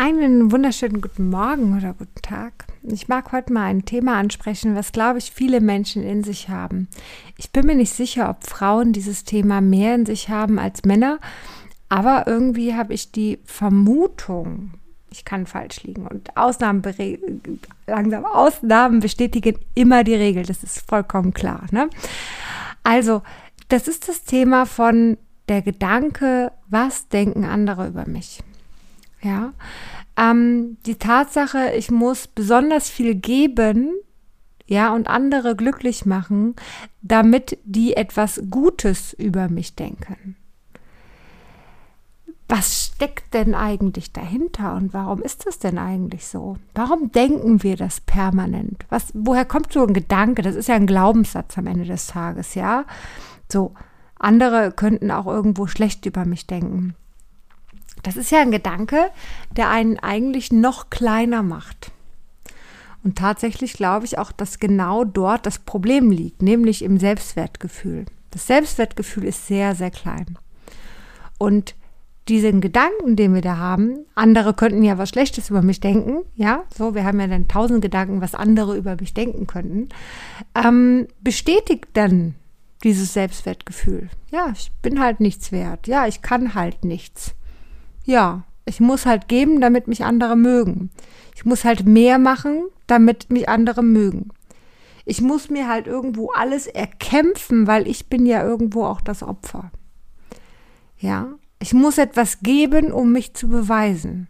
Einen wunderschönen guten Morgen oder guten Tag. Ich mag heute mal ein Thema ansprechen, was, glaube ich, viele Menschen in sich haben. Ich bin mir nicht sicher, ob Frauen dieses Thema mehr in sich haben als Männer, aber irgendwie habe ich die Vermutung, ich kann falsch liegen und Ausnahmen, langsam Ausnahmen bestätigen immer die Regel, das ist vollkommen klar. Ne? Also, das ist das Thema von der Gedanke, was denken andere über mich? Ja, ähm, die Tatsache, ich muss besonders viel geben, ja, und andere glücklich machen, damit die etwas Gutes über mich denken. Was steckt denn eigentlich dahinter und warum ist das denn eigentlich so? Warum denken wir das permanent? Was, woher kommt so ein Gedanke? Das ist ja ein Glaubenssatz am Ende des Tages, ja? So, andere könnten auch irgendwo schlecht über mich denken. Das ist ja ein Gedanke, der einen eigentlich noch kleiner macht. Und tatsächlich glaube ich auch, dass genau dort das Problem liegt, nämlich im Selbstwertgefühl. Das Selbstwertgefühl ist sehr, sehr klein. Und diesen Gedanken, den wir da haben, andere könnten ja was Schlechtes über mich denken, ja, so, wir haben ja dann tausend Gedanken, was andere über mich denken könnten, ähm, bestätigt dann dieses Selbstwertgefühl. Ja, ich bin halt nichts wert. Ja, ich kann halt nichts. Ja, ich muss halt geben, damit mich andere mögen. Ich muss halt mehr machen, damit mich andere mögen. Ich muss mir halt irgendwo alles erkämpfen, weil ich bin ja irgendwo auch das Opfer. Ja, ich muss etwas geben, um mich zu beweisen.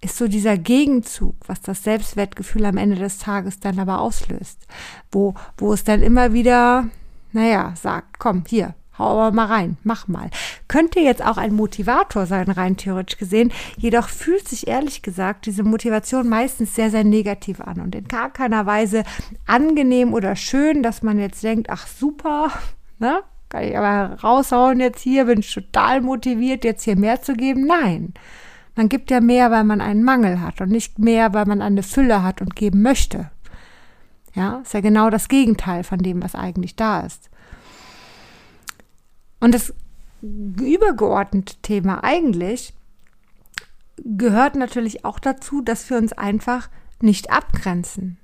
Ist so dieser Gegenzug, was das Selbstwertgefühl am Ende des Tages dann aber auslöst, wo, wo es dann immer wieder, naja, sagt, komm, hier, hau aber mal rein, mach mal. Könnte jetzt auch ein Motivator sein, rein theoretisch gesehen. Jedoch fühlt sich ehrlich gesagt diese Motivation meistens sehr, sehr negativ an und in gar keiner Weise angenehm oder schön, dass man jetzt denkt, ach super, ne? Kann ich aber raushauen jetzt hier, bin ich total motiviert, jetzt hier mehr zu geben. Nein. Man gibt ja mehr, weil man einen Mangel hat und nicht mehr, weil man eine Fülle hat und geben möchte. Ja, ist ja genau das Gegenteil von dem, was eigentlich da ist. Und das übergeordnete Thema eigentlich gehört natürlich auch dazu, dass wir uns einfach nicht abgrenzen.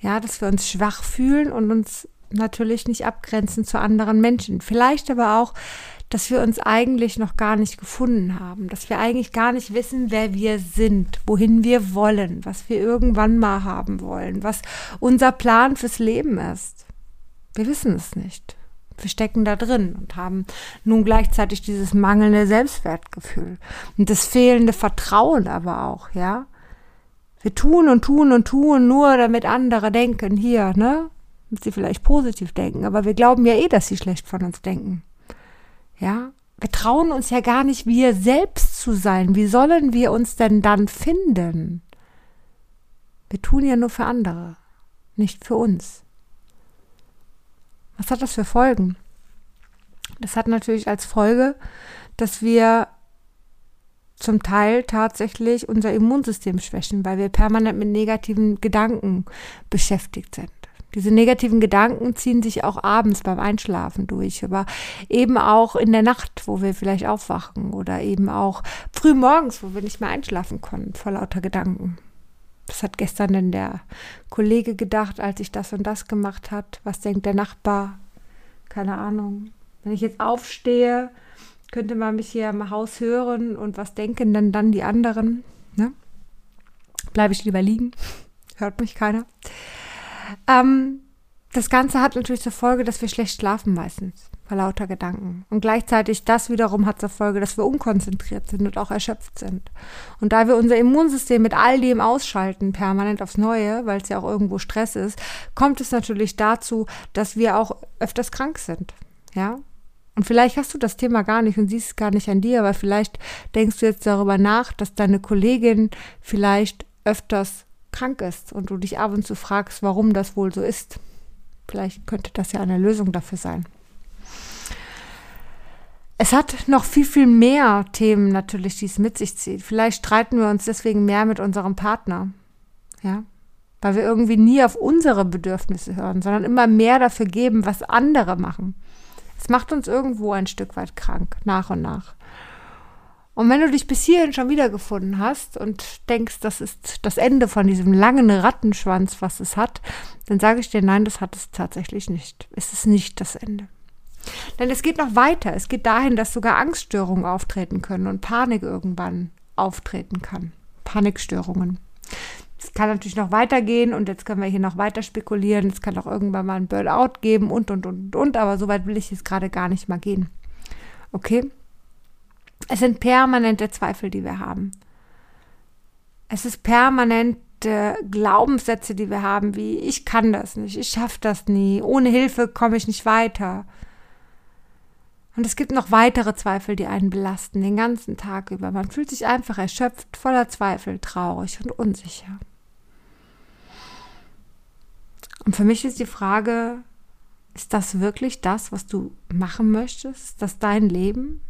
Ja, dass wir uns schwach fühlen und uns natürlich nicht abgrenzen zu anderen Menschen. Vielleicht aber auch, dass wir uns eigentlich noch gar nicht gefunden haben, dass wir eigentlich gar nicht wissen, wer wir sind, wohin wir wollen, was wir irgendwann mal haben wollen, was unser Plan fürs Leben ist. Wir wissen es nicht. Wir stecken da drin und haben nun gleichzeitig dieses mangelnde Selbstwertgefühl und das fehlende Vertrauen aber auch, ja. Wir tun und tun und tun nur, damit andere denken, hier, ne? Damit sie vielleicht positiv denken, aber wir glauben ja eh, dass sie schlecht von uns denken. Ja? Wir trauen uns ja gar nicht, wir selbst zu sein. Wie sollen wir uns denn dann finden? Wir tun ja nur für andere, nicht für uns. Was hat das für Folgen? Das hat natürlich als Folge, dass wir zum Teil tatsächlich unser Immunsystem schwächen, weil wir permanent mit negativen Gedanken beschäftigt sind. Diese negativen Gedanken ziehen sich auch abends beim Einschlafen durch, aber eben auch in der Nacht, wo wir vielleicht aufwachen oder eben auch früh morgens, wo wir nicht mehr einschlafen konnten vor lauter Gedanken. Was hat gestern denn der Kollege gedacht, als ich das und das gemacht hat? Was denkt der Nachbar? Keine Ahnung. Wenn ich jetzt aufstehe, könnte man mich hier im Haus hören und was denken denn dann die anderen? Ne? Bleibe ich lieber liegen? Hört mich keiner. Ähm, das Ganze hat natürlich zur Folge, dass wir schlecht schlafen meistens vor lauter Gedanken. Und gleichzeitig das wiederum hat zur Folge, dass wir unkonzentriert sind und auch erschöpft sind. Und da wir unser Immunsystem mit all dem ausschalten, permanent aufs Neue, weil es ja auch irgendwo Stress ist, kommt es natürlich dazu, dass wir auch öfters krank sind. Ja, und vielleicht hast du das Thema gar nicht und siehst es gar nicht an dir, aber vielleicht denkst du jetzt darüber nach, dass deine Kollegin vielleicht öfters krank ist und du dich ab und zu fragst, warum das wohl so ist. Vielleicht könnte das ja eine Lösung dafür sein. Es hat noch viel, viel mehr Themen natürlich, die es mit sich zieht. Vielleicht streiten wir uns deswegen mehr mit unserem Partner. Ja. Weil wir irgendwie nie auf unsere Bedürfnisse hören, sondern immer mehr dafür geben, was andere machen. Es macht uns irgendwo ein Stück weit krank, nach und nach. Und wenn du dich bis hierhin schon wiedergefunden hast und denkst, das ist das Ende von diesem langen Rattenschwanz, was es hat, dann sage ich dir, nein, das hat es tatsächlich nicht. Es ist nicht das Ende. Denn es geht noch weiter. Es geht dahin, dass sogar Angststörungen auftreten können und Panik irgendwann auftreten kann. Panikstörungen. Es kann natürlich noch weitergehen und jetzt können wir hier noch weiter spekulieren. Es kann auch irgendwann mal ein Burnout geben und, und, und, und. Aber so weit will ich jetzt gerade gar nicht mal gehen. Okay? Es sind permanente Zweifel, die wir haben. Es ist permanente Glaubenssätze, die wir haben, wie ich kann das nicht, ich schaffe das nie, ohne Hilfe komme ich nicht weiter. Und es gibt noch weitere Zweifel, die einen belasten, den ganzen Tag über. Man fühlt sich einfach erschöpft, voller Zweifel, traurig und unsicher. Und für mich ist die Frage, ist das wirklich das, was du machen möchtest? Ist das dein Leben?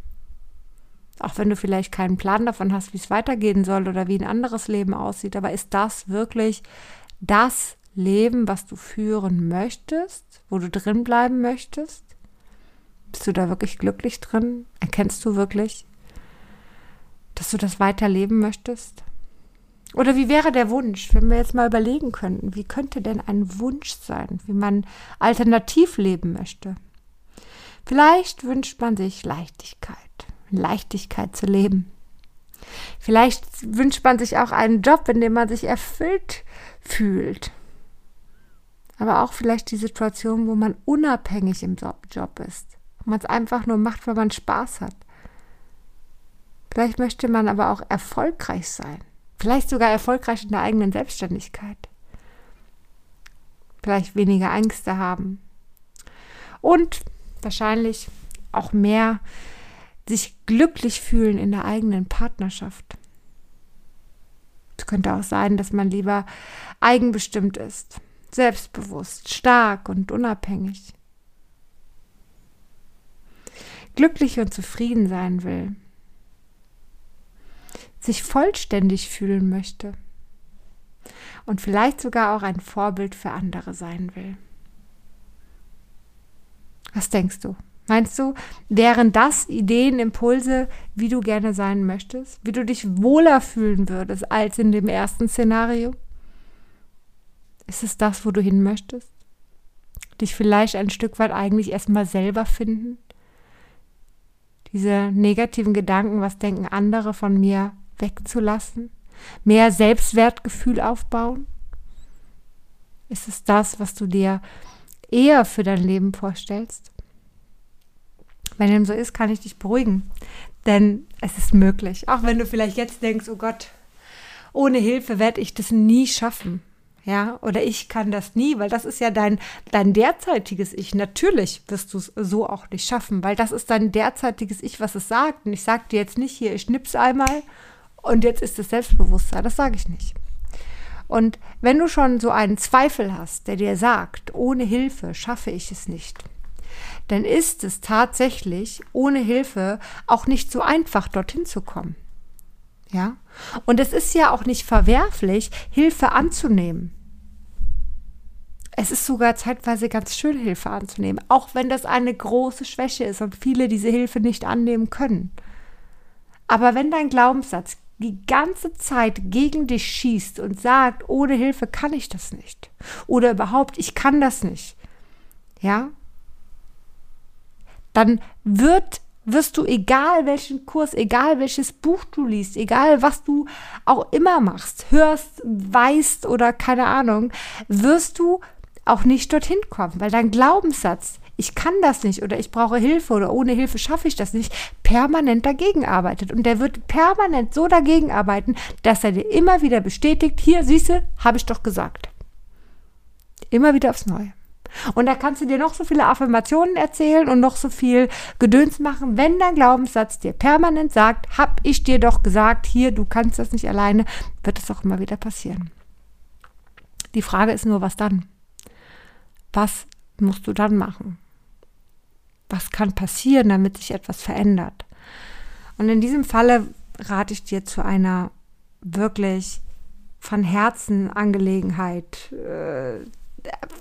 Auch wenn du vielleicht keinen Plan davon hast, wie es weitergehen soll oder wie ein anderes Leben aussieht, aber ist das wirklich das Leben, was du führen möchtest, wo du drin bleiben möchtest? Bist du da wirklich glücklich drin? Erkennst du wirklich, dass du das weiterleben möchtest? Oder wie wäre der Wunsch, wenn wir jetzt mal überlegen könnten, wie könnte denn ein Wunsch sein, wie man alternativ leben möchte? Vielleicht wünscht man sich Leichtigkeit. Leichtigkeit zu leben. Vielleicht wünscht man sich auch einen Job, in dem man sich erfüllt fühlt. Aber auch vielleicht die Situation, wo man unabhängig im Job ist. Wo man es einfach nur macht, weil man Spaß hat. Vielleicht möchte man aber auch erfolgreich sein. Vielleicht sogar erfolgreich in der eigenen Selbstständigkeit. Vielleicht weniger Ängste haben. Und wahrscheinlich auch mehr sich glücklich fühlen in der eigenen Partnerschaft. Es könnte auch sein, dass man lieber eigenbestimmt ist, selbstbewusst, stark und unabhängig. Glücklich und zufrieden sein will, sich vollständig fühlen möchte und vielleicht sogar auch ein Vorbild für andere sein will. Was denkst du? Meinst du, wären das Ideen, Impulse, wie du gerne sein möchtest? Wie du dich wohler fühlen würdest als in dem ersten Szenario? Ist es das, wo du hin möchtest? Dich vielleicht ein Stück weit eigentlich erstmal selber finden? Diese negativen Gedanken, was denken andere von mir, wegzulassen? Mehr Selbstwertgefühl aufbauen? Ist es das, was du dir eher für dein Leben vorstellst? Wenn dem so ist, kann ich dich beruhigen. Denn es ist möglich. Auch wenn du vielleicht jetzt denkst, oh Gott, ohne Hilfe werde ich das nie schaffen. Ja, oder ich kann das nie, weil das ist ja dein, dein derzeitiges Ich. Natürlich wirst du es so auch nicht schaffen, weil das ist dein derzeitiges Ich, was es sagt. Und ich sage dir jetzt nicht hier, ich schnips einmal und jetzt ist es Selbstbewusstsein. Das sage ich nicht. Und wenn du schon so einen Zweifel hast, der dir sagt, ohne Hilfe schaffe ich es nicht, dann ist es tatsächlich ohne Hilfe auch nicht so einfach, dorthin zu kommen. Ja? Und es ist ja auch nicht verwerflich, Hilfe anzunehmen. Es ist sogar zeitweise ganz schön, Hilfe anzunehmen, auch wenn das eine große Schwäche ist und viele diese Hilfe nicht annehmen können. Aber wenn dein Glaubenssatz die ganze Zeit gegen dich schießt und sagt, ohne Hilfe kann ich das nicht. Oder überhaupt, ich kann das nicht. Ja, dann wird wirst du, egal welchen Kurs, egal welches Buch du liest, egal was du auch immer machst, hörst, weißt oder keine Ahnung, wirst du auch nicht dorthin kommen, weil dein Glaubenssatz, ich kann das nicht oder ich brauche Hilfe oder ohne Hilfe schaffe ich das nicht, permanent dagegen arbeitet. Und der wird permanent so dagegen arbeiten, dass er dir immer wieder bestätigt, hier siehste, habe ich doch gesagt. Immer wieder aufs Neue. Und da kannst du dir noch so viele Affirmationen erzählen und noch so viel Gedöns machen. Wenn dein Glaubenssatz dir permanent sagt, hab ich dir doch gesagt, hier, du kannst das nicht alleine, wird es auch immer wieder passieren. Die Frage ist nur, was dann? Was musst du dann machen? Was kann passieren, damit sich etwas verändert? Und in diesem Falle rate ich dir zu einer wirklich von Herzen Angelegenheit, äh,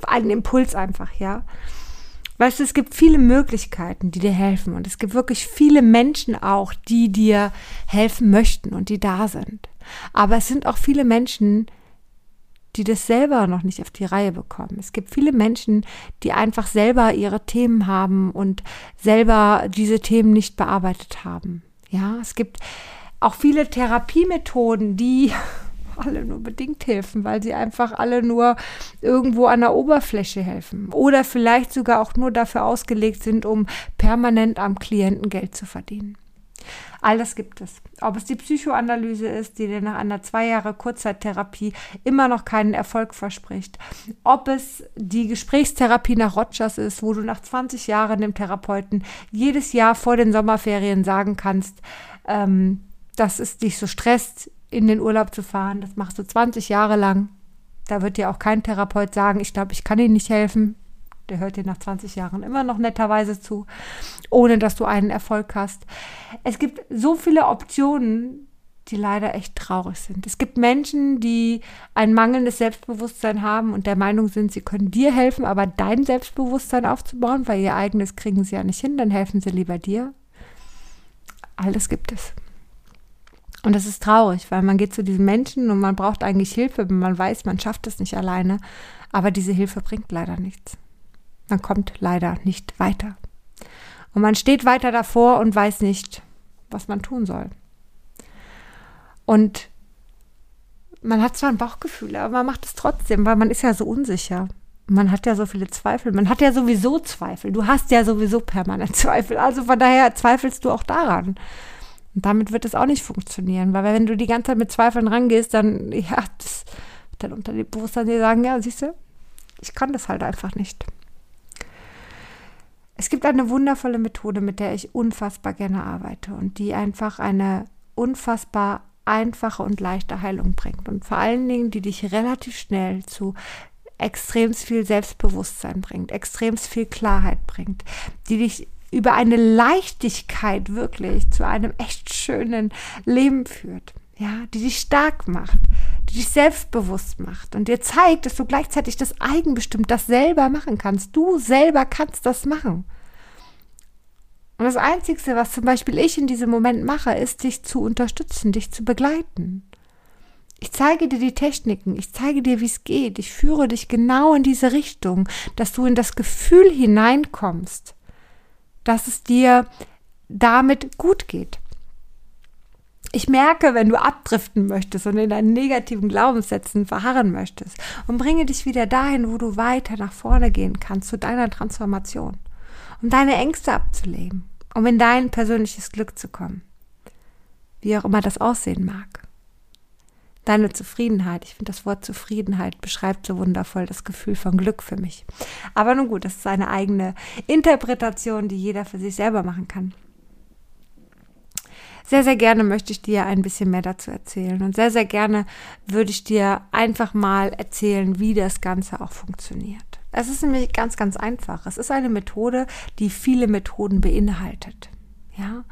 einen Impuls einfach, ja. Weißt du, es gibt viele Möglichkeiten, die dir helfen. Und es gibt wirklich viele Menschen auch, die dir helfen möchten und die da sind. Aber es sind auch viele Menschen, die das selber noch nicht auf die Reihe bekommen. Es gibt viele Menschen, die einfach selber ihre Themen haben und selber diese Themen nicht bearbeitet haben. Ja, es gibt auch viele Therapiemethoden, die alle nur bedingt helfen, weil sie einfach alle nur irgendwo an der Oberfläche helfen oder vielleicht sogar auch nur dafür ausgelegt sind, um permanent am Klienten Geld zu verdienen. All das gibt es. Ob es die Psychoanalyse ist, die dir nach einer zwei Jahre Kurzzeittherapie immer noch keinen Erfolg verspricht. Ob es die Gesprächstherapie nach Rogers ist, wo du nach 20 Jahren dem Therapeuten jedes Jahr vor den Sommerferien sagen kannst, ähm, dass es dich so stresst, in den Urlaub zu fahren. Das machst du 20 Jahre lang. Da wird dir auch kein Therapeut sagen, ich glaube, ich kann Ihnen nicht helfen. Der hört dir nach 20 Jahren immer noch netterweise zu, ohne dass du einen Erfolg hast. Es gibt so viele Optionen, die leider echt traurig sind. Es gibt Menschen, die ein mangelndes Selbstbewusstsein haben und der Meinung sind, sie können dir helfen, aber dein Selbstbewusstsein aufzubauen, weil ihr eigenes kriegen sie ja nicht hin, dann helfen sie lieber dir. Alles gibt es. Und das ist traurig, weil man geht zu diesen Menschen und man braucht eigentlich Hilfe, man weiß, man schafft es nicht alleine. Aber diese Hilfe bringt leider nichts. Man kommt leider nicht weiter. Und man steht weiter davor und weiß nicht, was man tun soll. Und man hat zwar ein Bauchgefühl, aber man macht es trotzdem, weil man ist ja so unsicher. Man hat ja so viele Zweifel. Man hat ja sowieso Zweifel. Du hast ja sowieso permanent Zweifel. Also von daher zweifelst du auch daran. Und damit wird es auch nicht funktionieren, weil wenn du die ganze Zeit mit Zweifeln rangehst, dann, ja, das wird dann unter dem Bewusstsein dir sagen, ja, siehst du, ich kann das halt einfach nicht. Es gibt eine wundervolle Methode, mit der ich unfassbar gerne arbeite und die einfach eine unfassbar einfache und leichte Heilung bringt und vor allen Dingen, die dich relativ schnell zu extrem viel Selbstbewusstsein bringt, extrem viel Klarheit bringt, die dich über eine Leichtigkeit wirklich zu einem echt schönen Leben führt. Ja, die dich stark macht, die dich selbstbewusst macht und dir zeigt, dass du gleichzeitig das eigenbestimmt, das selber machen kannst. Du selber kannst das machen. Und das Einzige, was zum Beispiel ich in diesem Moment mache, ist, dich zu unterstützen, dich zu begleiten. Ich zeige dir die Techniken, ich zeige dir, wie es geht, ich führe dich genau in diese Richtung, dass du in das Gefühl hineinkommst, dass es dir damit gut geht. Ich merke, wenn du abdriften möchtest und in deinen negativen Glaubenssätzen verharren möchtest und bringe dich wieder dahin, wo du weiter nach vorne gehen kannst zu deiner Transformation, um deine Ängste abzulegen, um in dein persönliches Glück zu kommen. Wie auch immer das aussehen mag deine Zufriedenheit. Ich finde, das Wort Zufriedenheit beschreibt so wundervoll das Gefühl von Glück für mich. Aber nun gut, das ist eine eigene Interpretation, die jeder für sich selber machen kann. Sehr, sehr gerne möchte ich dir ein bisschen mehr dazu erzählen und sehr, sehr gerne würde ich dir einfach mal erzählen, wie das Ganze auch funktioniert. Es ist nämlich ganz, ganz einfach. Es ist eine Methode, die viele Methoden beinhaltet. Ja,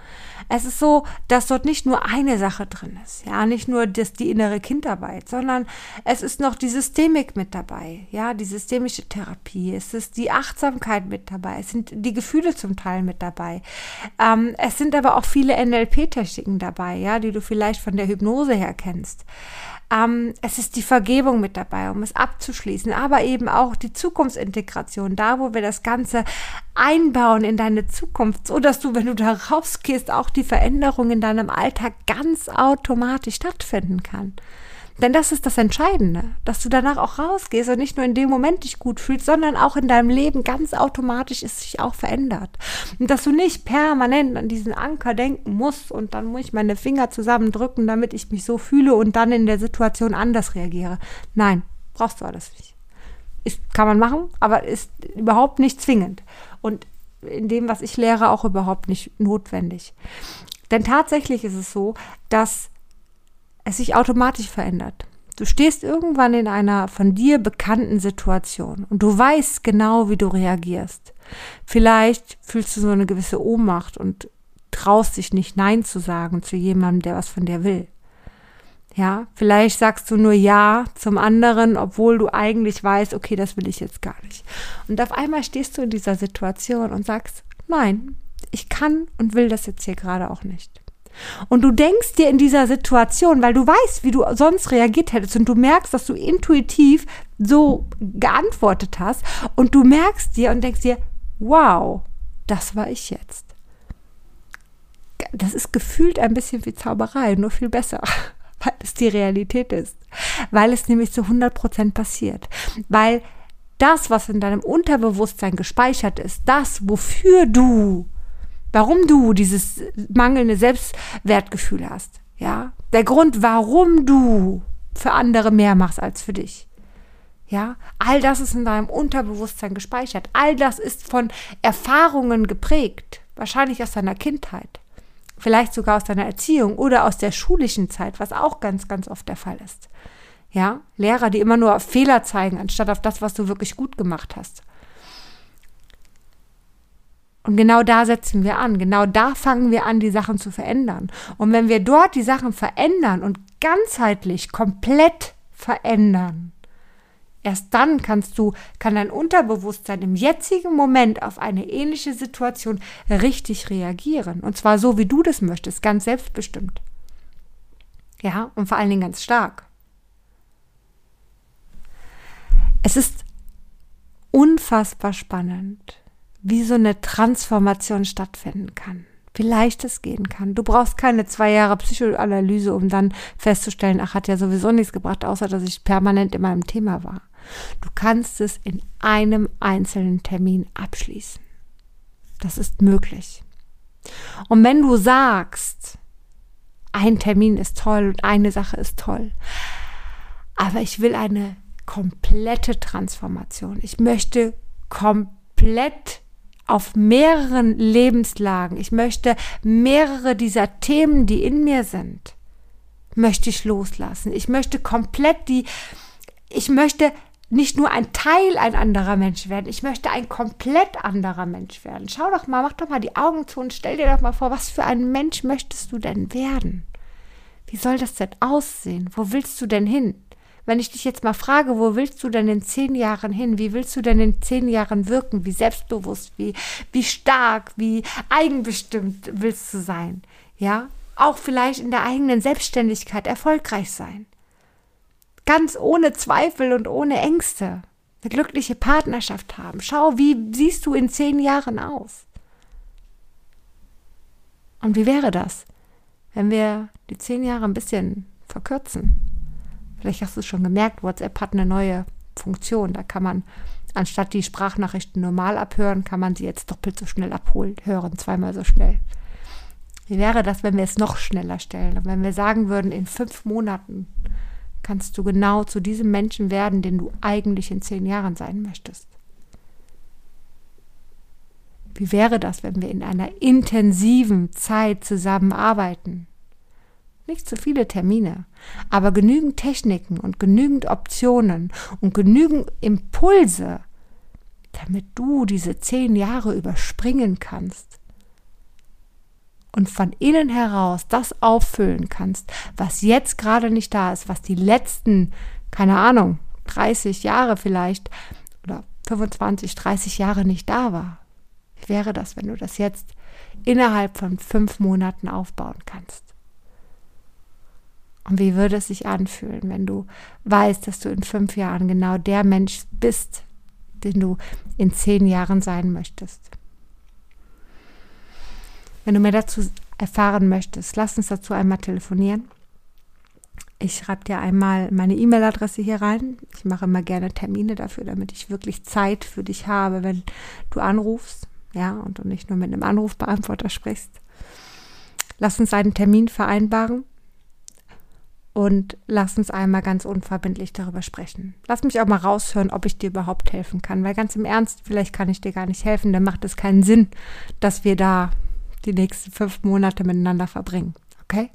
es ist so, dass dort nicht nur eine Sache drin ist, ja, nicht nur das, die innere Kindarbeit, sondern es ist noch die Systemik mit dabei, ja, die systemische Therapie, es ist die Achtsamkeit mit dabei, es sind die Gefühle zum Teil mit dabei. Ähm, es sind aber auch viele NLP-Techniken dabei, ja, die du vielleicht von der Hypnose her kennst. Ähm, es ist die Vergebung mit dabei, um es abzuschließen, aber eben auch die Zukunftsintegration, da wo wir das Ganze einbauen in deine Zukunft, so dass du, wenn du da rausgehst, auch die Veränderung in deinem Alltag ganz automatisch stattfinden kann. Denn das ist das Entscheidende, dass du danach auch rausgehst und nicht nur in dem Moment dich gut fühlst, sondern auch in deinem Leben ganz automatisch es sich auch verändert. Und dass du nicht permanent an diesen Anker denken musst und dann muss ich meine Finger zusammendrücken, damit ich mich so fühle und dann in der Situation anders reagiere. Nein, brauchst du alles nicht. Ist, kann man machen, aber ist überhaupt nicht zwingend. Und in dem, was ich lehre, auch überhaupt nicht notwendig. Denn tatsächlich ist es so, dass es sich automatisch verändert. Du stehst irgendwann in einer von dir bekannten Situation und du weißt genau, wie du reagierst. Vielleicht fühlst du so eine gewisse Ohnmacht und traust dich nicht Nein zu sagen zu jemandem, der was von dir will. Ja, vielleicht sagst du nur Ja zum anderen, obwohl du eigentlich weißt, okay, das will ich jetzt gar nicht. Und auf einmal stehst du in dieser Situation und sagst, nein, ich kann und will das jetzt hier gerade auch nicht. Und du denkst dir in dieser Situation, weil du weißt, wie du sonst reagiert hättest und du merkst, dass du intuitiv so geantwortet hast und du merkst dir und denkst dir, wow, das war ich jetzt. Das ist gefühlt ein bisschen wie Zauberei, nur viel besser, weil es die Realität ist. Weil es nämlich zu 100 Prozent passiert. Weil das, was in deinem Unterbewusstsein gespeichert ist, das, wofür du warum du dieses mangelnde Selbstwertgefühl hast. Ja, der Grund, warum du für andere mehr machst als für dich. Ja, all das ist in deinem Unterbewusstsein gespeichert. All das ist von Erfahrungen geprägt, wahrscheinlich aus deiner Kindheit, vielleicht sogar aus deiner Erziehung oder aus der schulischen Zeit, was auch ganz, ganz oft der Fall ist. Ja, Lehrer, die immer nur Fehler zeigen, anstatt auf das, was du wirklich gut gemacht hast. Und genau da setzen wir an. Genau da fangen wir an, die Sachen zu verändern. Und wenn wir dort die Sachen verändern und ganzheitlich komplett verändern, erst dann kannst du, kann dein Unterbewusstsein im jetzigen Moment auf eine ähnliche Situation richtig reagieren. Und zwar so, wie du das möchtest, ganz selbstbestimmt. Ja, und vor allen Dingen ganz stark. Es ist unfassbar spannend wie so eine Transformation stattfinden kann. Wie leicht es gehen kann. Du brauchst keine zwei Jahre Psychoanalyse, um dann festzustellen, ach, hat ja sowieso nichts gebracht, außer dass ich permanent in meinem Thema war. Du kannst es in einem einzelnen Termin abschließen. Das ist möglich. Und wenn du sagst, ein Termin ist toll und eine Sache ist toll, aber ich will eine komplette Transformation. Ich möchte komplett auf mehreren Lebenslagen. Ich möchte mehrere dieser Themen, die in mir sind, möchte ich loslassen. Ich möchte komplett die, ich möchte nicht nur ein Teil ein anderer Mensch werden, ich möchte ein komplett anderer Mensch werden. Schau doch mal, mach doch mal die Augen zu und stell dir doch mal vor, was für ein Mensch möchtest du denn werden? Wie soll das denn aussehen? Wo willst du denn hin? Wenn ich dich jetzt mal frage, wo willst du denn in zehn Jahren hin? Wie willst du denn in zehn Jahren wirken? Wie selbstbewusst, wie, wie stark, wie eigenbestimmt willst du sein? Ja, auch vielleicht in der eigenen Selbstständigkeit erfolgreich sein. Ganz ohne Zweifel und ohne Ängste. Eine glückliche Partnerschaft haben. Schau, wie siehst du in zehn Jahren aus? Und wie wäre das, wenn wir die zehn Jahre ein bisschen verkürzen? Vielleicht hast du es schon gemerkt, WhatsApp hat eine neue Funktion. Da kann man, anstatt die Sprachnachrichten normal abhören, kann man sie jetzt doppelt so schnell abholen, hören, zweimal so schnell. Wie wäre das, wenn wir es noch schneller stellen? Und wenn wir sagen würden, in fünf Monaten kannst du genau zu diesem Menschen werden, den du eigentlich in zehn Jahren sein möchtest? Wie wäre das, wenn wir in einer intensiven Zeit zusammenarbeiten? Nicht zu viele Termine, aber genügend Techniken und genügend Optionen und genügend Impulse, damit du diese zehn Jahre überspringen kannst und von innen heraus das auffüllen kannst, was jetzt gerade nicht da ist, was die letzten, keine Ahnung, 30 Jahre vielleicht oder 25, 30 Jahre nicht da war. Wie wäre das, wenn du das jetzt innerhalb von fünf Monaten aufbauen kannst? Und wie würde es sich anfühlen, wenn du weißt, dass du in fünf Jahren genau der Mensch bist, den du in zehn Jahren sein möchtest? Wenn du mehr dazu erfahren möchtest, lass uns dazu einmal telefonieren. Ich schreibe dir einmal meine E-Mail-Adresse hier rein. Ich mache immer gerne Termine dafür, damit ich wirklich Zeit für dich habe, wenn du anrufst, ja, und du nicht nur mit einem Anrufbeantworter sprichst. Lass uns einen Termin vereinbaren und lass uns einmal ganz unverbindlich darüber sprechen. Lass mich auch mal raushören, ob ich dir überhaupt helfen kann, weil ganz im Ernst, vielleicht kann ich dir gar nicht helfen, dann macht es keinen Sinn, dass wir da die nächsten fünf Monate miteinander verbringen. Okay?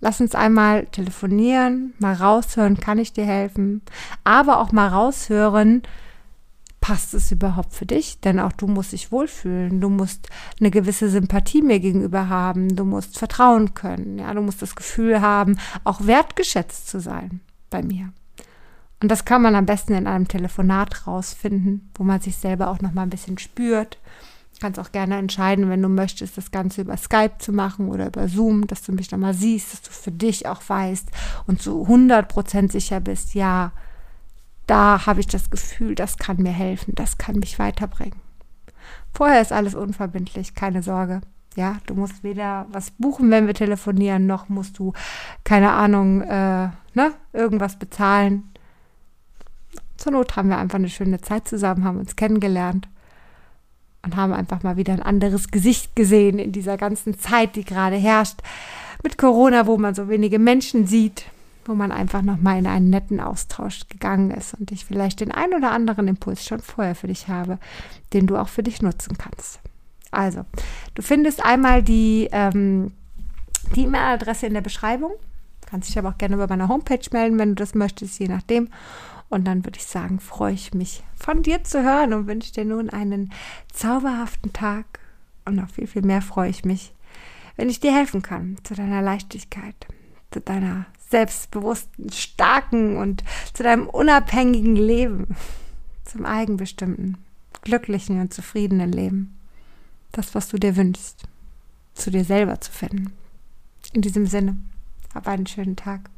Lass uns einmal telefonieren, mal raushören, kann ich dir helfen, aber auch mal raushören, passt es überhaupt für dich? Denn auch du musst dich wohlfühlen. Du musst eine gewisse Sympathie mir gegenüber haben. Du musst vertrauen können. Ja, du musst das Gefühl haben, auch wertgeschätzt zu sein bei mir. Und das kann man am besten in einem Telefonat rausfinden, wo man sich selber auch noch mal ein bisschen spürt. Du kannst auch gerne entscheiden, wenn du möchtest, das Ganze über Skype zu machen oder über Zoom, dass du mich noch mal siehst, dass du für dich auch weißt und zu 100% sicher bist, ja, da habe ich das Gefühl, das kann mir helfen, das kann mich weiterbringen. Vorher ist alles unverbindlich, keine Sorge. Ja, du musst weder was buchen, wenn wir telefonieren, noch musst du, keine Ahnung, äh, ne, irgendwas bezahlen. Zur Not haben wir einfach eine schöne Zeit zusammen, haben uns kennengelernt und haben einfach mal wieder ein anderes Gesicht gesehen in dieser ganzen Zeit, die gerade herrscht mit Corona, wo man so wenige Menschen sieht wo man einfach nochmal in einen netten Austausch gegangen ist und ich vielleicht den ein oder anderen Impuls schon vorher für dich habe, den du auch für dich nutzen kannst. Also, du findest einmal die ähm, die E-Mail-Adresse in der Beschreibung. Kannst dich aber auch gerne über meine Homepage melden, wenn du das möchtest, je nachdem. Und dann würde ich sagen, freue ich mich von dir zu hören und wünsche dir nun einen zauberhaften Tag. Und noch viel, viel mehr freue ich mich, wenn ich dir helfen kann zu deiner Leichtigkeit, zu deiner selbstbewussten, starken und zu deinem unabhängigen Leben, zum eigenbestimmten, glücklichen und zufriedenen Leben. Das, was du dir wünschst, zu dir selber zu finden. In diesem Sinne, hab einen schönen Tag.